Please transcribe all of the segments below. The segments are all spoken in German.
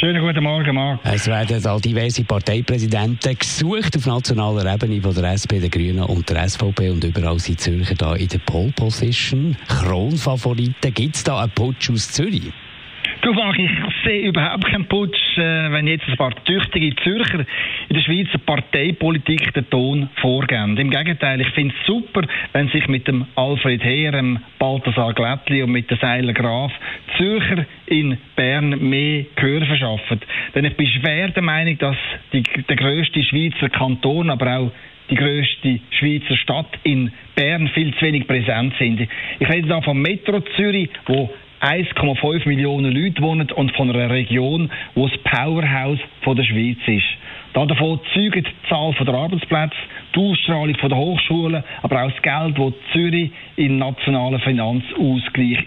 Schönen guten Morgen, Marc. Es werden da diverse Parteipräsidenten gesucht auf nationaler Ebene von der SP, der Grünen und der SVP und überall sind Zürcher da in der Pole Position. Kronfavoriten. Gibt es da einen Putsch aus Zürich? Du, Marc, ich sehe überhaupt keinen Putsch, äh, wenn jetzt ein paar tüchtige Zürcher in der Schweizer Parteipolitik den Ton vorgeben. Im Gegenteil, ich finde es super, wenn sich mit dem Alfred Heer, dem Balthasar Glättli und mit der Seiler Graf Zürcher in Bern mehr Gehör verschaffen. Denn ich bin schwer der Meinung, dass die, der grösste Schweizer Kanton, aber auch die grösste Schweizer Stadt in Bern viel zu wenig präsent sind. Ich rede da vom Metro Zürich, wo 1,5 Millionen Leute wohnen und von einer Region, wo das Powerhouse von der Schweiz ist. Davon zeugt die Zahl der Arbeitsplätze, die Ausstrahlung der Hochschulen, aber auch das Geld, das Zürich in nationalen Finanzausgleich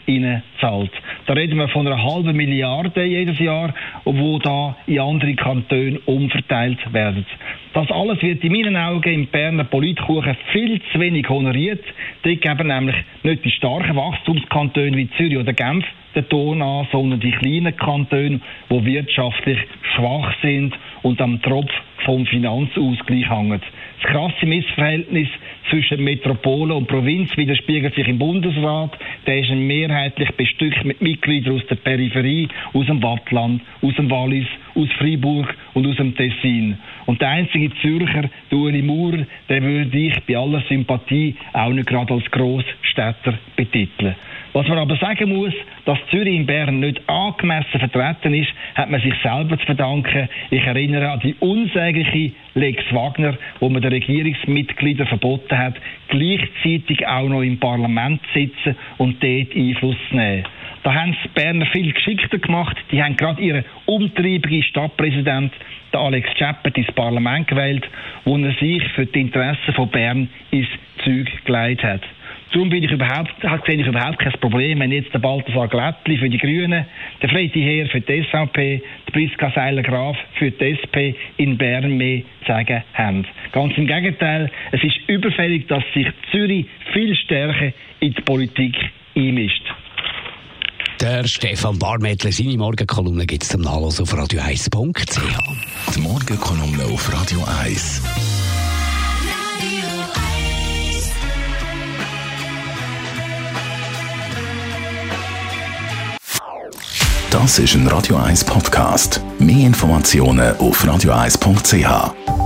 zahlt. Da reden wir von einer halben Milliarde jedes Jahr, wo da in andere Kantone umverteilt werden. Das alles wird in meinen Augen im Berner Politkuchen viel zu wenig honoriert. Dort geben nämlich nicht die starken Wachstumskantone wie Zürich oder Genf den Ton an, sondern die kleinen Kantone, die wirtschaftlich schwach sind und am Tropf vom Finanzausgleich hängen. Das krasse Missverhältnis zwischen Metropole und Provinz widerspiegelt sich im Bundesrat. Der ist mehrheitlich bestückt mit Mitgliedern aus der Peripherie, aus dem Wattland, aus dem Wallis, aus Freiburg und aus dem Tessin. Und der einzige Zürcher, der Ueli Maurer, den würde ich bei aller Sympathie auch nicht gerade als Grossstädter betiteln. Was man aber sagen muss, dass Zürich in Bern nicht angemessen vertreten ist, hat man sich selber zu verdanken. Ich erinnere an die unsägliche Lex Wagner, wo man den Regierungsmitgliedern verboten hat, gleichzeitig auch noch im Parlament zu sitzen und dort Einfluss zu nehmen. Da haben es Berner viel geschickter gemacht. Die haben gerade ihren umtriebigen Stadtpräsident, Alex Chappert, ins Parlament gewählt, wo er sich für die Interessen von Bern ins Zeug geleitet hat. Darum bin ich überhaupt, sehe ich überhaupt kein Problem, wenn jetzt der Balthasar Glättli für die Grünen, der Fredi Heer für die SVP, der Priska Seiler-Graf für die SP in Bern mehr zu sagen haben. Ganz im Gegenteil, es ist überfällig, dass sich Zürich viel stärker in die Politik einmischt. Der Stefan Barmettler, seine Morgenkolumne gibt es zum Nachlesen auf radio1.ch. Die Morgenkolumne auf Radio 1. Das ist ein Radio 1 Podcast. Mehr Informationen auf radio1.ch.